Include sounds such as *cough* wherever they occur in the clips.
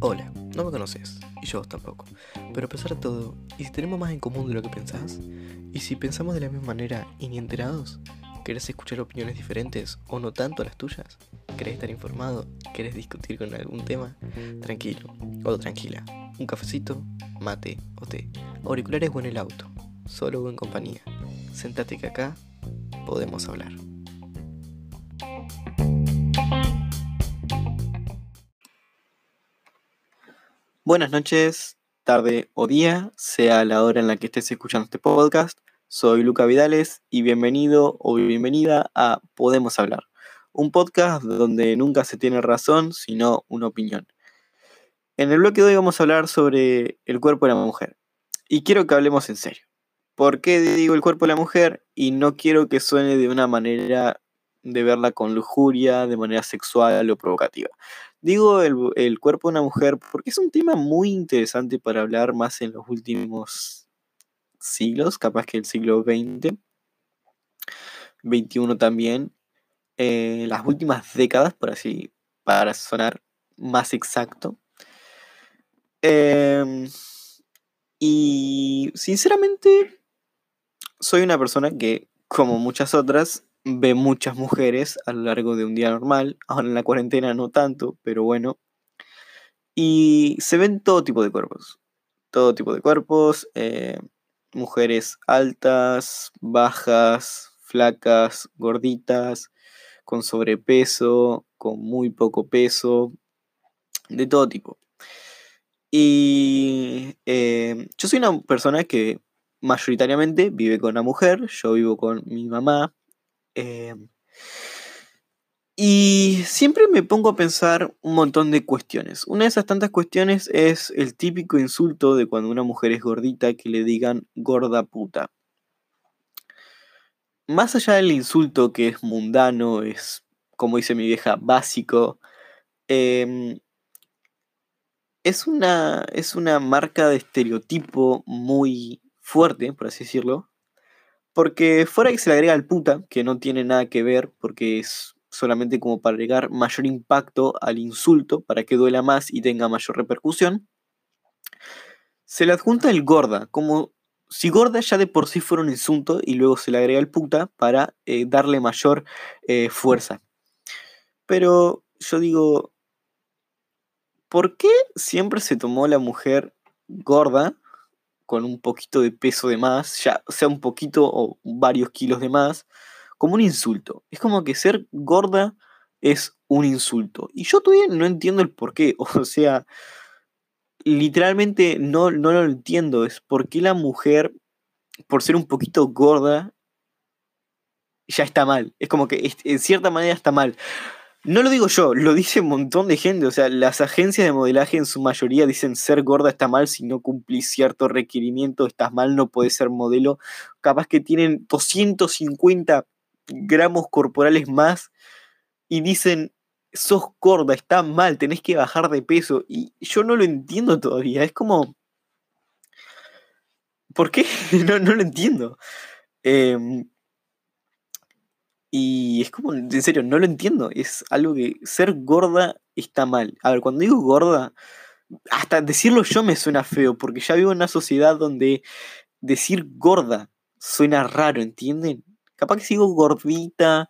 Hola, no me conoces, y yo tampoco. Pero a pesar de todo, ¿y si tenemos más en común de lo que pensás? ¿Y si pensamos de la misma manera y ni enterados? ¿Querés escuchar opiniones diferentes o no tanto las tuyas? ¿Querés estar informado? ¿Querés discutir con algún tema? Tranquilo o tranquila. Un cafecito, mate o té. Auriculares o en el auto. Solo o en compañía. Sentate que acá podemos hablar. Buenas noches, tarde o día, sea la hora en la que estés escuchando este podcast. Soy Luca Vidales y bienvenido o bienvenida a Podemos Hablar, un podcast donde nunca se tiene razón, sino una opinión. En el bloque de hoy vamos a hablar sobre el cuerpo de la mujer. Y quiero que hablemos en serio. ¿Por qué digo el cuerpo de la mujer? Y no quiero que suene de una manera de verla con lujuria, de manera sexual o provocativa. Digo el, cuerpo de una mujer porque es un tema muy interesante para hablar más en los últimos siglos, capaz que el siglo XX, XXI también, eh, las últimas décadas, por así, para sonar más exacto. Em, y sinceramente, soy una persona que, como muchas otras, ve muchas mujeres a lo largo de un día normal. Ahora en la cuarentena no tanto, pero bueno. Y se ven todo tipo de cuerpos. Todo tipo de cuerpos. Eh, mujeres altas, bajas, flacas, gorditas, con sobrepeso, con muy poco peso. De todo tipo. Y eh, yo soy una persona que mayoritariamente vive con una mujer. Yo vivo con mi mamá, Em, y siempre me pongo a pensar un montón de cuestiones. Una de esas tantas cuestiones es el típico insulto de cuando una mujer es gordita que le digan gorda puta. Más allá del insulto que es mundano, es, como dice mi vieja, básico, em, es, una, es una marca de estereotipo muy fuerte, por así decirlo, porque fuera que se le agrega el puta, que no tiene nada que ver, porque es solamente como para agregar mayor impacto al insulto, para que duela más y tenga mayor repercusión, se le adjunta el gorda, como si gorda ya de por sí fuera un insulto y luego se le agrega el puta para eh, darle mayor eh, fuerza. Pero yo digo, ¿por qué siempre se tomó la mujer gorda con un poquito de peso de más, ya sea un poquito o varios kilos de más, como un insulto. Es como que ser gorda es un insulto. Y yo todavía no entiendo el por qué. *laughs* O sea, literalmente no, no lo entiendo. Es por qué la mujer, por ser un poquito gorda, ya está mal. Es como que en cierta manera está mal. No lo digo yo, lo dice un montón de gente. O sea, las agencias de modelaje en su mayoría dicen ser gorda está mal si no cumplís cierto requerimiento, estás mal, no puedes ser modelo. Capaz que tienen 250 gramos corporales más y dicen sos gorda, está mal, tenés que bajar de peso. Y yo no lo entiendo todavía. Es como. ¿Por qué? *laughs* no, no lo entiendo. Eh, y es como, en serio, no lo entiendo. Es algo que ser gorda está mal. A ver, cuando digo gorda, hasta decirlo yo me suena feo, porque ya vivo en una sociedad donde decir gorda suena raro, ¿entienden? Capaz que sigo gordita,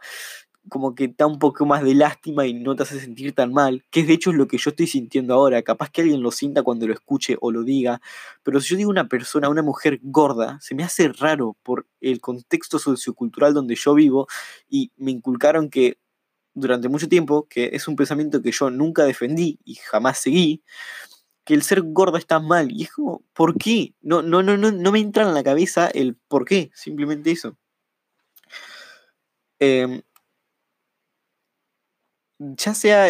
como que da un poco más de lástima y no te hace sentir tan mal, que es de hecho lo que yo estoy sintiendo ahora, capaz que alguien lo sienta cuando lo escuche o lo diga, pero si yo digo una persona, una mujer gorda, se me hace raro por el contexto sociocultural donde yo vivo y me inculcaron que durante mucho tiempo, que es un pensamiento que yo nunca defendí y jamás seguí, que el ser gorda está mal. Y es como, ¿por qué? No, no, no, no, no me entra en la cabeza el por qué, simplemente eso. Eh, ya sea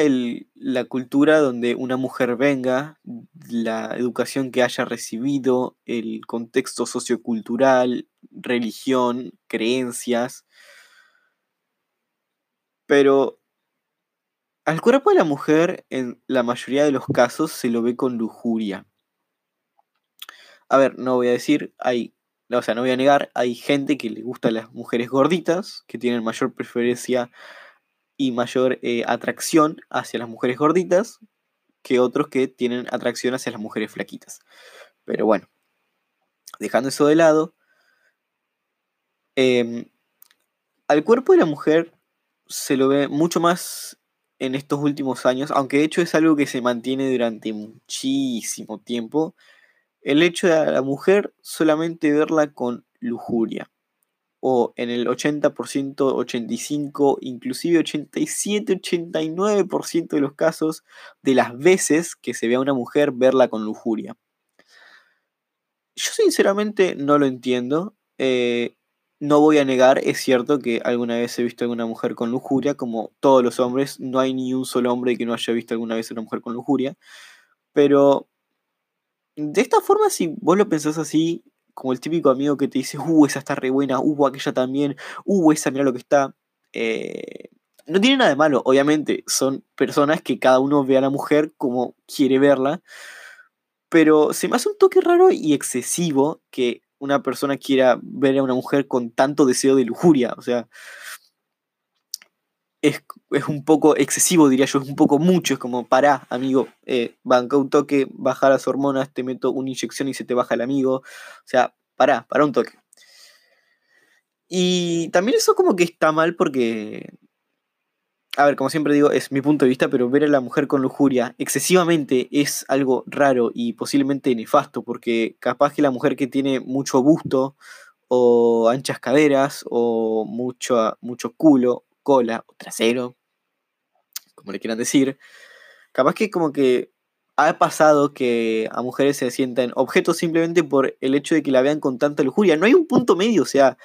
la cultura donde una mujer venga, la educación que haya recibido, el contexto sociocultural, religión, creencias, pero al cuerpo de la mujer en la mayoría de los casos se lo ve con lujuria. A ver, no voy a decir, hay, o sea, no voy a negar, hay gente que le gusta a las mujeres gorditas, que tienen mayor preferencia y mayor eh, atracción hacia las mujeres gorditas que otros que tienen atracción hacia las mujeres flaquitas. Pero bueno, dejando eso de lado, em, al cuerpo de la mujer se lo ve mucho más en estos últimos años, aunque de hecho es algo que se mantiene durante muchísimo tiempo, el hecho de a la mujer solamente verla con lujuria o en el 80%, 85%, inclusive 87, 89% de los casos de las veces que se ve a una mujer verla con lujuria. Yo sinceramente no lo entiendo. Eh, no voy a negar, es cierto que alguna vez he visto a alguna mujer con lujuria, como todos los hombres, no hay ni un solo hombre que no haya visto alguna vez a una mujer con lujuria, pero de esta forma, si vos lo pensás así, como el típico amigo que te dice, uh, esa está re buena, uh, aquella también, uh, esa mira lo que está. Eh, no tiene nada de malo, obviamente, son personas que cada uno ve a la mujer como quiere verla, pero se me hace un toque raro y excesivo que una persona quiera ver a una mujer con tanto deseo de lujuria, o sea, es, un poco excesivo, diría yo, es un poco mucho, es como, pará, amigo, eh, banca un toque, baja las hormonas, te meto una inyección y se te baja el amigo, o sea, pará, pará un toque. Y también eso como que está mal porque, a ver, como siempre digo, es mi punto de vista, pero ver a la mujer con lujuria excesivamente es algo raro y posiblemente nefasto, porque capaz que la mujer que tiene mucho busto o anchas caderas o mucho, mucho culo cola o trasero, como le quieran decir, capaz que como que ha pasado que a mujeres se sientan objetos simplemente por el hecho de que la vean con tanta lujuria. No hay un punto medio, o sea,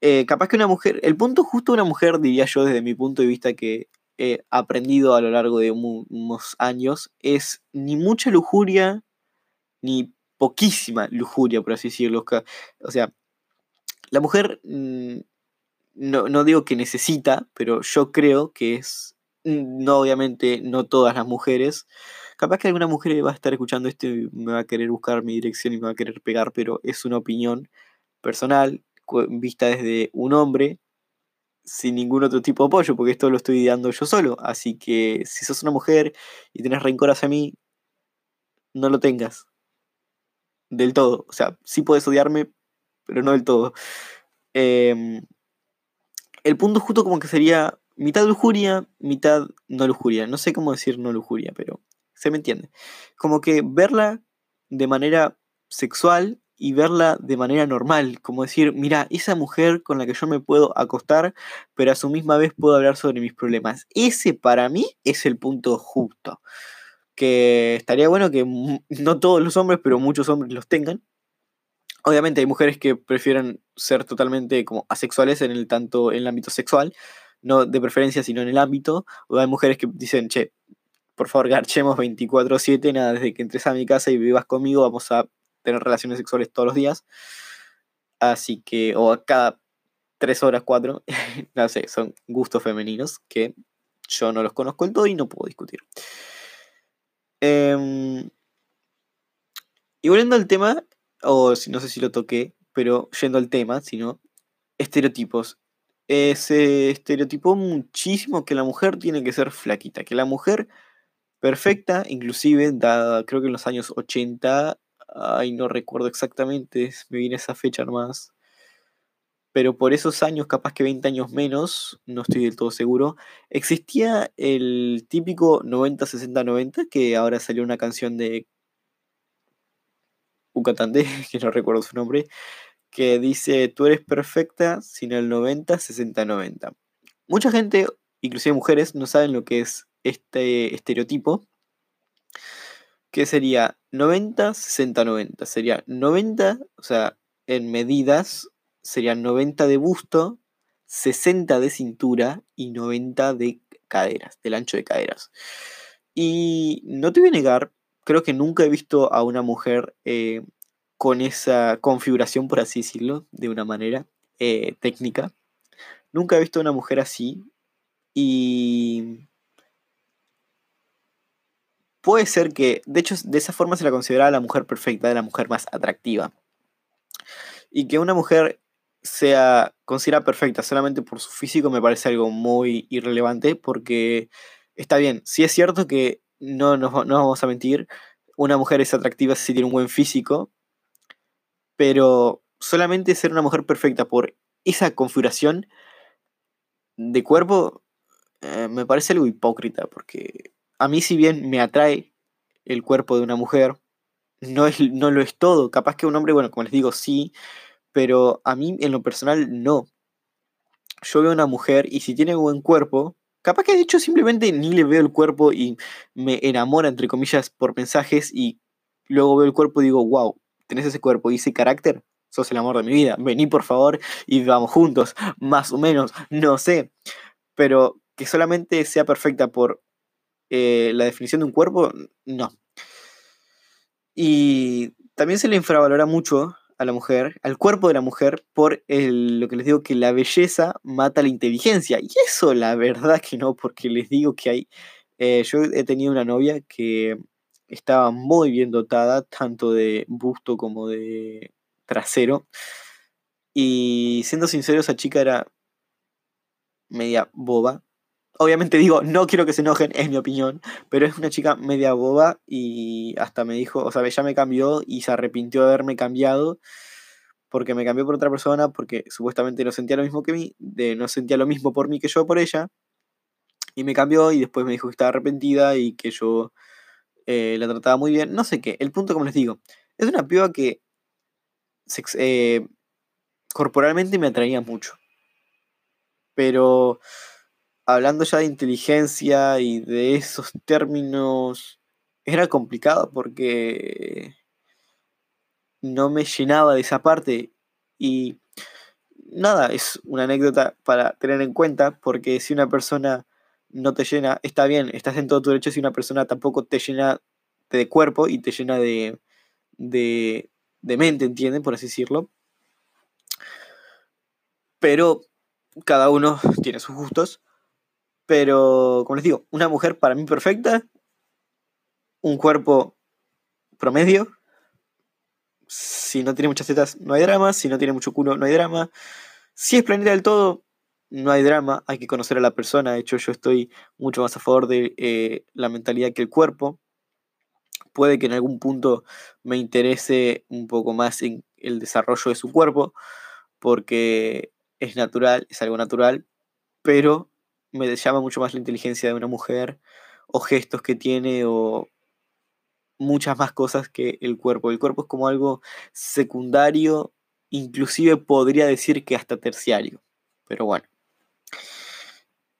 eh, capaz que una mujer, el punto justo de una mujer, diría yo desde mi punto de vista que he aprendido a lo largo de unos años, es ni mucha lujuria, ni poquísima lujuria, por así decirlo. O sea, la mujer mm, no, digo que necesita, pero yo creo que es, no obviamente, no todas las mujeres. Capaz que alguna mujer va a estar escuchando esto y me va a querer buscar mi dirección y me va a querer pegar, pero es una opinión personal, vista desde un hombre, sin ningún otro tipo de apoyo, porque esto lo estoy dando yo solo. Así que si sos una mujer y tenés rencor hacia mí, no lo tengas. Del todo. O sea, sí puedes odiarme, pero no del todo. Eh, el punto justo como que sería mitad lujuria, mitad no lujuria. No sé cómo decir no lujuria, pero se me entiende. Como que verla de manera sexual y verla de manera normal, como decir, mira, esa mujer con la que yo me puedo acostar, pero a su misma vez puedo hablar sobre mis problemas. Ese para mí es el punto justo. Que estaría bueno que *laughs* no todos los hombres, pero muchos hombres los tengan. Obviamente hay mujeres que prefieren ser totalmente como asexuales en el tanto en el ámbito sexual, no de preferencia, sino en el ámbito. O hay mujeres que dicen, che, por favor, garchemos 24-7, nada, desde que entres a mi casa y vivas conmigo, vamos a tener relaciones sexuales todos los días. Así que, o a cada 3 horas, 4, *laughs* no sé, son gustos femeninos que yo no los conozco del todo y no puedo discutir. Em, y volviendo al tema, o no sé si lo toqué, pero yendo al tema, sino estereotipos. Se estereotipó muchísimo que la mujer tiene que ser flaquita, que la mujer perfecta, inclusive, dada, creo que en los años 80, ay, no recuerdo exactamente, me viene esa fecha nomás, pero por esos años, capaz que 20 años menos, no estoy del todo seguro, existía el típico 90-60-90, que ahora salió una canción de un *laughs* que no recuerdo su nombre, que dice, tú eres perfecta sin el 90-60-90. Mucha gente, inclusive mujeres, no saben lo que es este estereotipo, que sería 90-60-90. Sería 90, o sea, en medidas, sería 90 de busto, 60 de cintura y 90 de caderas, del ancho de caderas. Y no te voy a negar, creo que nunca he visto a una mujer eh, con esa configuración, por así decirlo, de una manera eh, técnica. Nunca he visto a una mujer así y puede ser que, de hecho, de esa forma se la consideraba la mujer perfecta, la mujer más atractiva. Y que una mujer sea considerada perfecta solamente por su físico me parece algo muy irrelevante porque está bien, sí es cierto que no nos no vamos a mentir, una mujer es atractiva si tiene un buen físico, pero solamente ser una mujer perfecta por esa configuración de cuerpo eh, me parece algo hipócrita, porque a mí si bien me atrae el cuerpo de una mujer, no, es, no lo es todo. Capaz que un hombre, bueno, como les digo, sí, pero a mí en lo personal no. Yo veo una mujer y si tiene buen cuerpo, capaz que de hecho simplemente ni le veo el cuerpo y me enamora, entre comillas, por mensajes y luego veo el cuerpo y digo, wow, tenés ese cuerpo y ese carácter, sos el amor de mi vida, vení por favor y vamos juntos, más o menos, no sé. Pero que solamente sea perfecta por eh, la definición de un cuerpo, no. Y también se le infravalora mucho a la mujer, al cuerpo de la mujer, por lo que les digo que la belleza mata la inteligencia. Y eso la verdad que no, porque les digo que hay... Eh, yo he tenido una novia que estaba muy bien dotada, tanto de busto como de trasero. Y siendo sincero, esa chica era media boba. Obviamente digo, no quiero que se enojen, es mi opinión, pero es una chica media boba y hasta me dijo, o sea, ya me cambió y se arrepintió de haberme cambiado porque me cambió por otra persona, porque supuestamente no sentía lo mismo que mí, de, no sentía lo mismo por mí que yo por ella, y me cambió y después me dijo que estaba arrepentida y que yo eh, la trataba muy bien, no sé qué, el punto como les digo, es una piba que eh, corporalmente me atraía mucho, pero hablando ya de inteligencia y de esos términos, era complicado porque no me llenaba de esa parte. Y nada, es una anécdota para tener en cuenta porque si una persona no te llena, está bien, estás en todo tu derecho si una persona tampoco te llena de cuerpo y te llena de, de, de mente, ¿entienden? Por así decirlo. Pero cada uno tiene sus gustos. Pero, como les digo, una mujer para mí perfecta, un cuerpo promedio. Si no tiene muchas tetas, no hay drama. Si no tiene mucho culo, no hay drama. Si es planeta del todo, no hay drama. Hay que conocer a la persona. De hecho, yo estoy mucho más a favor de eh, la mentalidad que el cuerpo. Puede que en algún punto me interese un poco más en el desarrollo de su cuerpo, porque es natural, es algo natural, pero me llama mucho más la inteligencia de una mujer, o gestos que tiene, o muchas más cosas que el cuerpo. El cuerpo es como algo secundario, inclusive podría decir que hasta terciario. Pero bueno.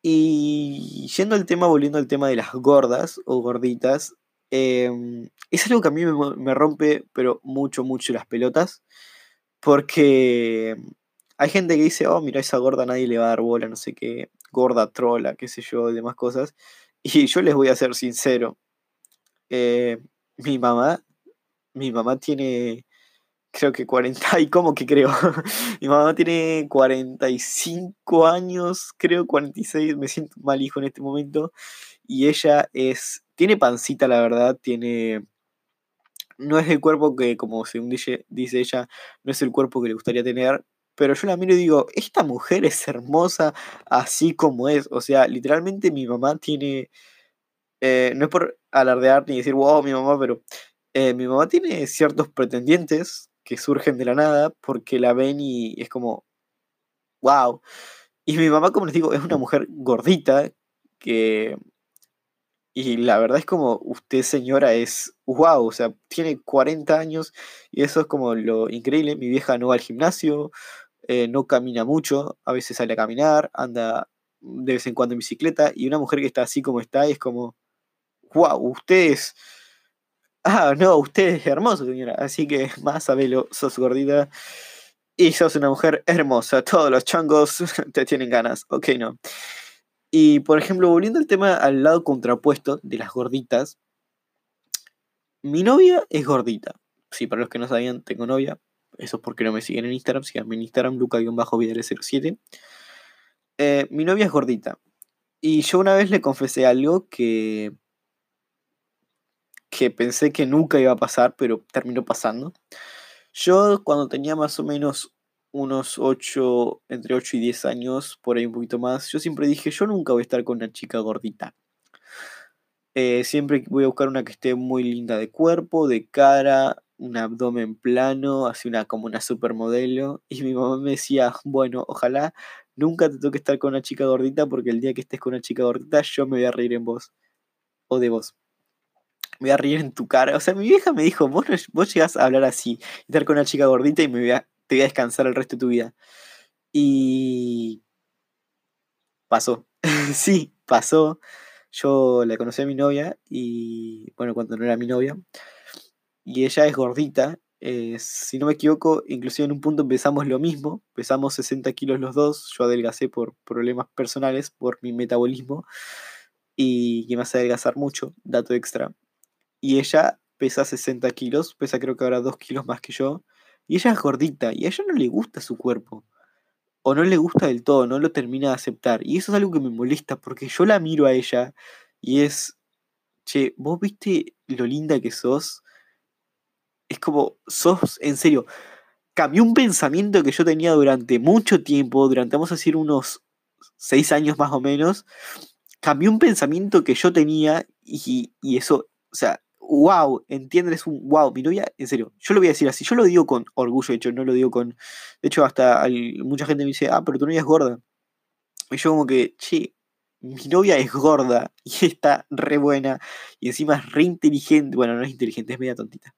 Y yendo al tema, volviendo al tema de las gordas o gorditas, em, es algo que a mí me, me rompe, pero mucho, mucho las pelotas. Porque hay gente que dice, oh, mira, esa gorda nadie le va a dar bola, no sé qué, gorda trola, qué sé yo, y demás cosas. Y *laughs* yo les voy a ser sincero. Eh, mi mamá, mi mamá tiene, creo que 40, *laughs* y cómo que creo, *laughs* mi mamá tiene 45 años, creo 46, me siento mal hijo en este momento, y ella es, tiene pancita, la verdad, tiene, no es el cuerpo que, como según dice, dice ella, no es el cuerpo que le gustaría tener, pero yo la miro y digo, esta mujer es hermosa así como es. O sea, literalmente mi mamá tiene, eh, no es por alardear ni decir, wow, mi mamá, pero eh, mi mamá tiene ciertos pretendientes que surgen de la nada porque la ven y es como, wow. Y mi mamá, como les digo, es una mujer gordita que... Y la verdad es como, usted señora es wow, o sea, tiene 40 años y eso es como lo increíble. Mi vieja no va al gimnasio, eh, no camina mucho, a veces sale a caminar, anda de vez en cuando en bicicleta, y una mujer que está así como está es como, wow, usted es... Ah, no, usted es hermoso, señora. Así que más sabelo, sos gordita y sos una mujer hermosa. Todos los changos *laughs* te tienen ganas. Ok, no. Y por ejemplo, volviendo al tema al lado contrapuesto de las gorditas, mi novia es gordita. Sí, para los que no sabían, tengo novia. Eso es porque no me siguen en Instagram. Síganme en Instagram, luca-vidales07. Eh, mi novia es gordita. Y yo una vez le confesé algo que. que pensé que nunca iba a pasar, pero terminó pasando. Yo, cuando tenía más o menos unos 8, entre 8 y 10 años, por ahí un poquito más, yo siempre dije, yo nunca voy a estar con una chica gordita. Eh, siempre voy a buscar una que esté muy linda de cuerpo, de cara, un abdomen plano, así una como una supermodelo. Y mi mamá me decía, bueno, ojalá nunca te toque estar con una chica gordita porque el día que estés con una chica gordita yo me voy a reír en vos. O de vos. Me voy a reír en tu cara. O sea, mi vieja me dijo, vos, vos llegás a hablar así, estar con una chica gordita y me voy a, te voy a descansar el resto de tu vida. Y pasó. *laughs* sí, pasó. Yo la conocí a mi novia y, bueno, cuando no era mi novia, y ella es gordita. Eh, si no me equivoco, inclusive en un punto empezamos lo mismo, pesamos 60 kilos los dos, yo adelgacé por problemas personales, por mi metabolismo, y que me hace adelgazar mucho, dato extra. Y ella pesa 60 kilos, pesa creo que ahora 2 kilos más que yo, y ella es gordita, y a ella no le gusta su cuerpo, o no le gusta del todo, no lo termina de aceptar, y eso es algo que me molesta, porque yo la miro a ella, y es, che, vos viste lo linda que sos, es como, sos, en serio, cambió un pensamiento que yo tenía durante mucho tiempo, durante, vamos a decir, unos seis años más o menos, cambió un pensamiento que yo tenía y, eso, o sea, wow, ¿entiendes? Es un wow, mi novia, en serio, yo lo voy a decir así, yo lo digo con orgullo, de hecho, no lo digo con, de hecho, hasta mucha gente me dice, ah, pero tu novia es gorda. Y yo como que, che, mi novia es gorda y está re buena y encima es re inteligente, bueno, no es inteligente, es media tontita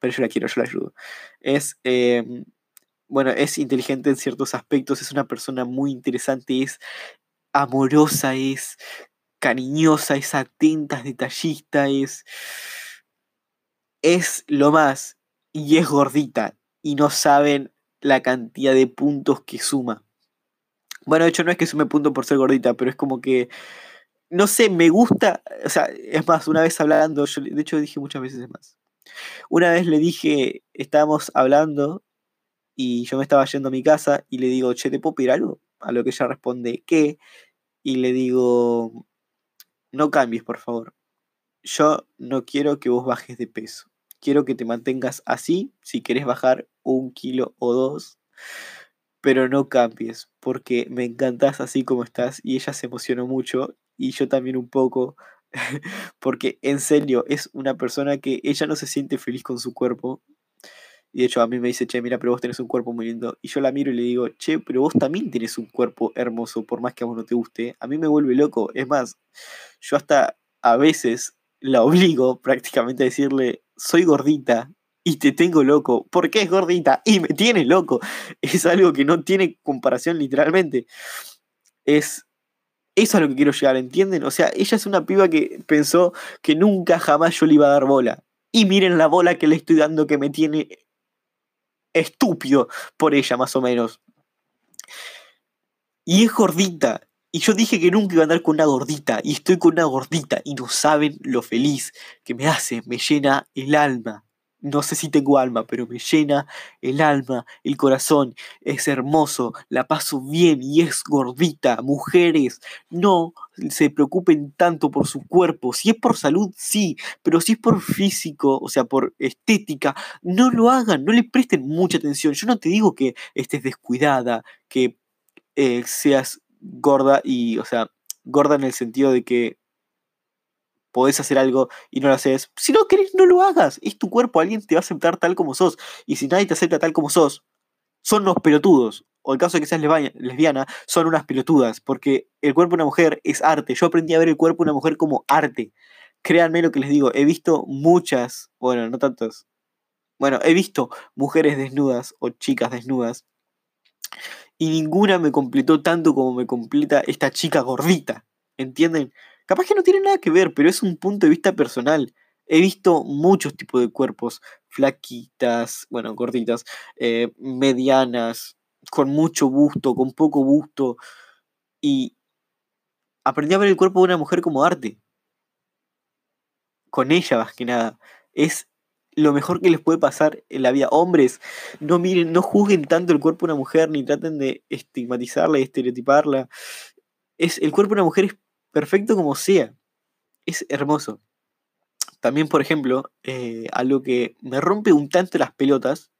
pero yo la quiero, yo la ayudo. Es, em, bueno, es inteligente en ciertos aspectos, es una persona muy interesante, es amorosa, es cariñosa, es atenta, es detallista, es, es lo más, y es gordita, y no saben la cantidad de puntos que suma. Bueno, de hecho no es que sume puntos por ser gordita, pero es como que, no sé, me gusta, o sea, es más, una vez hablando, yo de hecho dije muchas veces más, una vez le dije, estábamos hablando y yo me estaba yendo a mi casa y le digo, che, ¿te puedo pedir algo? A lo que ella responde, ¿qué? Y le digo, no cambies, por favor. Yo no quiero que vos bajes de peso. Quiero que te mantengas así, si querés bajar un kilo o dos, pero no cambies, porque me encantas así como estás. Y ella se emocionó mucho y yo también un poco, *laughs* porque en serio es una persona que ella no se siente feliz con su cuerpo. Y de hecho a mí me dice, che, mira, pero vos tenés un cuerpo muy lindo. Y yo la miro y le digo, che, pero vos también tenés un cuerpo hermoso, por más que a vos no te guste. A mí me vuelve loco. Es más, yo hasta a veces la obligo prácticamente a decirle, soy gordita y te tengo loco. ¿Por qué es gordita? Y me tiene loco. *laughs* Es algo que no tiene comparación literalmente. Es eso es lo que quiero llegar, ¿entienden? O sea, ella es una piba que pensó que nunca jamás yo le iba a dar bola. Y miren la bola que le estoy dando que me tiene estúpido por ella, más o menos. Y es gordita. Y yo dije que nunca iba a andar con una gordita. Y estoy con una gordita. Y no saben lo feliz que me hace. Me llena el alma no sé si tengo alma, pero me llena el alma, el corazón, es hermoso, la paso bien y es gordita. Mujeres, no se preocupen tanto por su cuerpo. Si es por salud, sí, pero si es por físico, o sea, por estética, no lo hagan, no le presten mucha atención. Yo no te digo que estés descuidada, que eh, seas gorda y, o sea, gorda en el sentido de que podés hacer algo y no lo haces. Si no querés, no lo hagas. Es tu cuerpo, alguien te va a aceptar tal como sos. Y si nadie te acepta tal como sos, son unos pelotudos. O el caso de que seas lesbiana, son unas pelotudas. Porque el cuerpo de una mujer es arte. Yo aprendí a ver el cuerpo de una mujer como arte. Créanme lo que les digo. He visto muchas, bueno, no tantas. Bueno, he visto mujeres desnudas o chicas desnudas. Y ninguna me completó tanto como me completa esta chica gordita. ¿Entienden? Capaz que no tiene nada que ver, pero es un punto de vista personal. He visto muchos tipos de cuerpos, flaquitas, bueno, gorditas, eh, medianas, con mucho busto, con poco busto. Y aprendí a ver el cuerpo de una mujer como arte. Con ella, más que nada. Es lo mejor que les puede pasar en la vida. Hombres, no miren, no juzguen tanto el cuerpo de una mujer, ni traten de estigmatizarla y estereotiparla. Es, el cuerpo de una mujer es perfecto como sea. Es hermoso. También, por ejemplo, eh, algo que me rompe un tanto las pelotas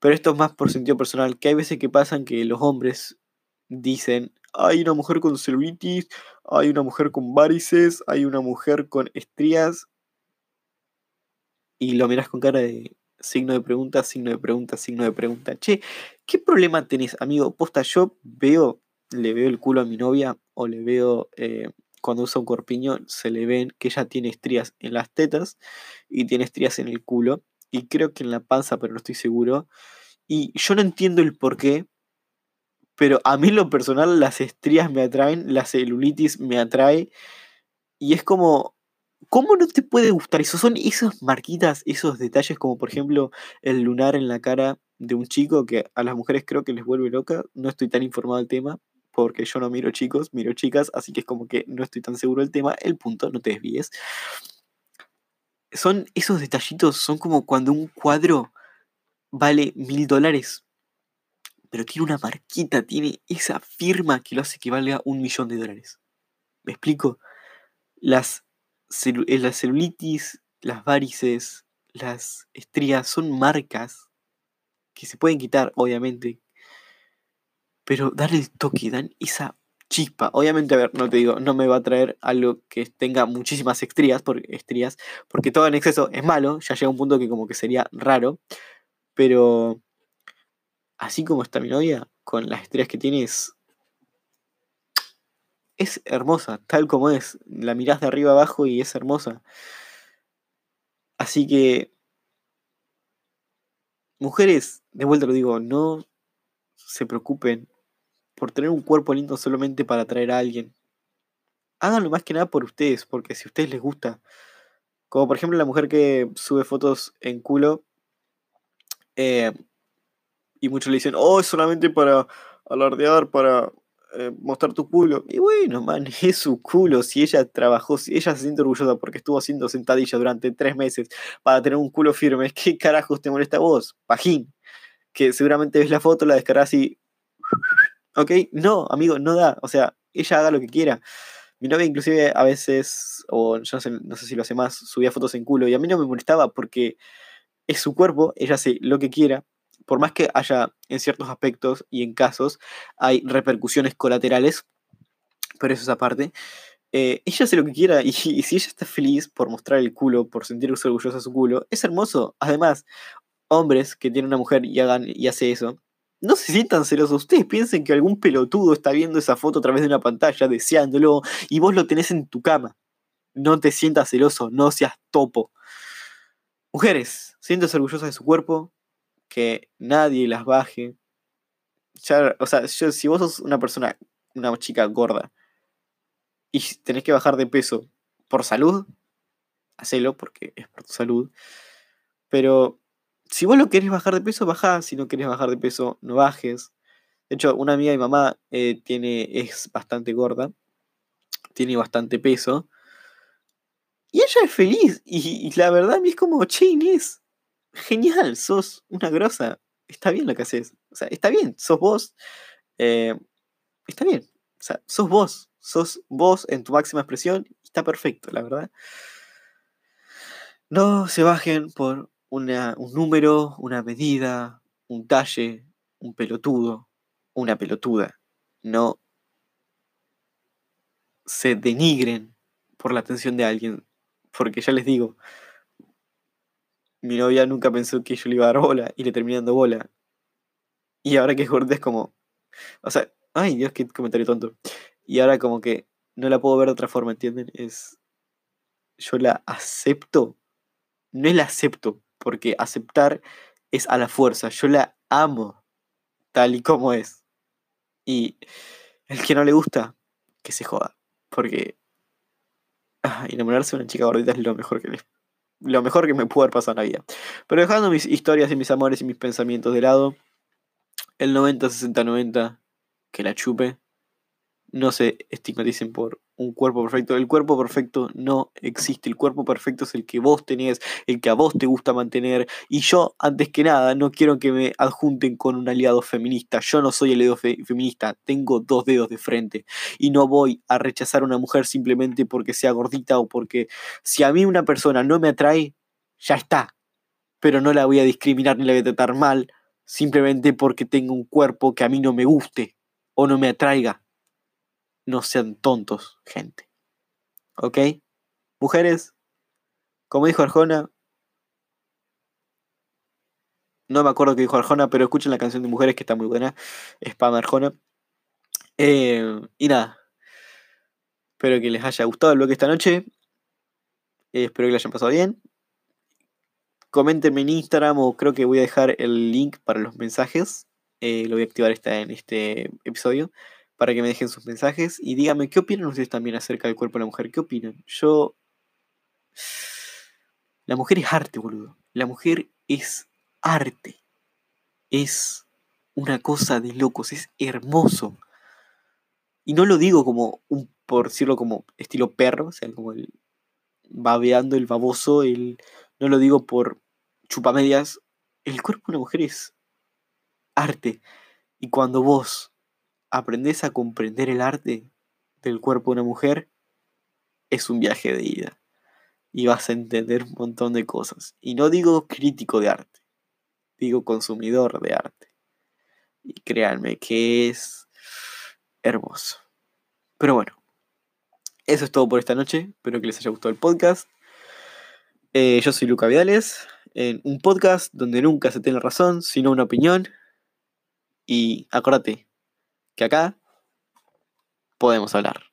Pero esto es más por sentido personal, que hay veces que pasan que los hombres dicen, hay una mujer con celulitis, hay una mujer con varices, hay una mujer con estrías. Y lo miras con cara de signo de pregunta, signo de pregunta, signo de pregunta. Che, ¿qué problema tenés, amigo? Posta, yo veo, le veo el culo a mi novia o le veo eh, cuando usa un corpiño, se le ven que ella tiene estrías en las tetas y tiene estrías en el culo. Y creo que en la panza, pero no estoy seguro. Y yo no entiendo el por qué, pero a mí en lo personal las estrías me atraen, la celulitis me atrae. Y es como, ¿cómo no te puede gustar eso? Son esas marquitas, esos detalles como por ejemplo el lunar en la cara de un chico que a las mujeres creo que les vuelve loca. No estoy tan informado del tema porque yo no miro chicos, miro chicas, así que es como que no estoy tan seguro del tema. El punto, no te desvíes. Son esos detallitos, son como cuando un cuadro vale mil dólares pero tiene una marquita, tiene esa firma que lo hace que valga un millón de dólares. ¿Me explico? Las, eh, las celulitis, las varices, las estrías son marcas que se pueden quitar, obviamente, pero dar el toque, dan esa chispa. Obviamente, a ver, no te digo, no me va a traer algo que tenga muchísimas estrías, porque, estrías, porque todo en exceso es malo, ya llega un punto que como que sería raro, pero así como está mi novia, con las estrellas que tiene, es, hermosa, tal como es. La mirás de arriba abajo y es hermosa. Así que, mujeres, de vuelta lo digo, no se preocupen por tener un cuerpo lindo solamente para atraer a alguien. Háganlo más que nada por ustedes, porque si a ustedes les gusta. Como por ejemplo la mujer que sube fotos en culo. Eh, y muchos le dicen, oh, es solamente para alardear, para eh, mostrar tu culo. Y bueno, man, *laughs* es su culo. Si ella trabajó, si ella se siente orgullosa porque estuvo haciendo sentadillas durante tres meses para tener un culo firme, *laughs* ¿qué carajos te molesta a vos? Pajín. Que seguramente ves la foto, la descargas y. ¿Ok? No, amigo, no da. O sea, ella haga lo que quiera. Mi novia inclusive a veces, o yo no sé, no sé si lo hace más, subía fotos en culo y a mí no me molestaba porque es su cuerpo, ella hace lo que quiera por más que haya en ciertos aspectos y en casos hay repercusiones colaterales, pero eso es aparte, eh, ella hace lo que quiera y, si ella está feliz por mostrar el culo, por sentirse orgullosa de su culo, es hermoso. Además, hombres que tienen una mujer y hagan y hace eso, no se sientan celosos. Ustedes piensen que algún pelotudo está viendo esa foto a través de una pantalla deseándolo y vos lo tenés en tu cama. No te sientas celoso, no seas topo. Mujeres, siéntese orgullosas de su cuerpo, que nadie las baje. o sea, si vos sos una persona, una chica gorda, y tenés que bajar de peso por salud, hacelo porque es por tu salud. Pero si vos lo querés bajar de peso, bajá. Si no querés bajar de peso, no bajes. De hecho, una amiga de mi mamá eh, tiene, es bastante gorda, tiene bastante peso. Y ella es feliz. Y, la verdad a mí es como, che Inés, genial, sos una grosa, está bien lo que haces, o sea, está bien, sos vos, eh, está bien, o sea, sos vos, sos vos en tu máxima expresión, está perfecto, la verdad. No se bajen por un número, una medida, un talle, un pelotudo, una pelotuda. No se denigren por la atención de alguien, porque ya les digo, mi novia nunca pensó que yo le iba a dar bola y le terminé dando bola. Y ahora que es gorda es como. O sea, ay Dios, qué comentario tonto. Y ahora como que no la puedo ver de otra forma, ¿entienden? Es. Yo la acepto. No la acepto, porque aceptar es a la fuerza. Yo la amo tal y como es. Y el que no le gusta, que se joda. Porque ah, enamorarse de una chica gordita es lo mejor que les lo mejor que me pudo haber pasado en la vida. Pero dejando mis historias y mis amores y mis pensamientos de lado, el 90-60-90, que la chupe, no se estigmaticen por un cuerpo perfecto. El cuerpo perfecto no existe. El cuerpo perfecto es el que vos tenés, el que a vos te gusta mantener. Y yo, antes que nada, no quiero que me adjunten con un aliado feminista. Yo no soy aliado feminista. Tengo dos dedos de frente. Y no voy a rechazar a una mujer simplemente porque sea gordita o porque si a mí una persona no me atrae, ya está. Pero no la voy a discriminar ni la voy a tratar mal simplemente porque tenga un cuerpo que a mí no me guste o no me atraiga. No sean tontos, gente. ¿Ok? Mujeres, como dijo Arjona, no me acuerdo qué dijo Arjona, pero escuchen la canción de Mujeres que está muy buena. Spam Arjona. Eh, y nada. Espero que les haya gustado el bloque esta noche. Eh, espero que lo hayan pasado bien. Coméntenme en Instagram o creo que voy a dejar el link para los mensajes. Eh, lo voy a activar esta, en este episodio para que me dejen sus mensajes y díganme qué opinan ustedes también acerca del cuerpo de la mujer. ¿Qué opinan? Yo... La mujer es arte, boludo. La mujer es arte. Es una cosa de locos, es hermoso. Y no lo digo como un, por decirlo como estilo perro, o sea, como el babeando el baboso, el, no lo digo por chupamedias. El cuerpo de una mujer es arte. Y cuando vos aprendés a comprender el arte del cuerpo de una mujer, es un viaje de ida. Y vas a entender un montón de cosas. Y no digo crítico de arte, digo consumidor de arte. Y créanme que es hermoso. Pero bueno, eso es todo por esta noche. Espero que les haya gustado el podcast. Eh, yo soy Luca Vidales, en un podcast donde nunca se tiene razón, sino una opinión. Y acuérdate que acá podemos hablar.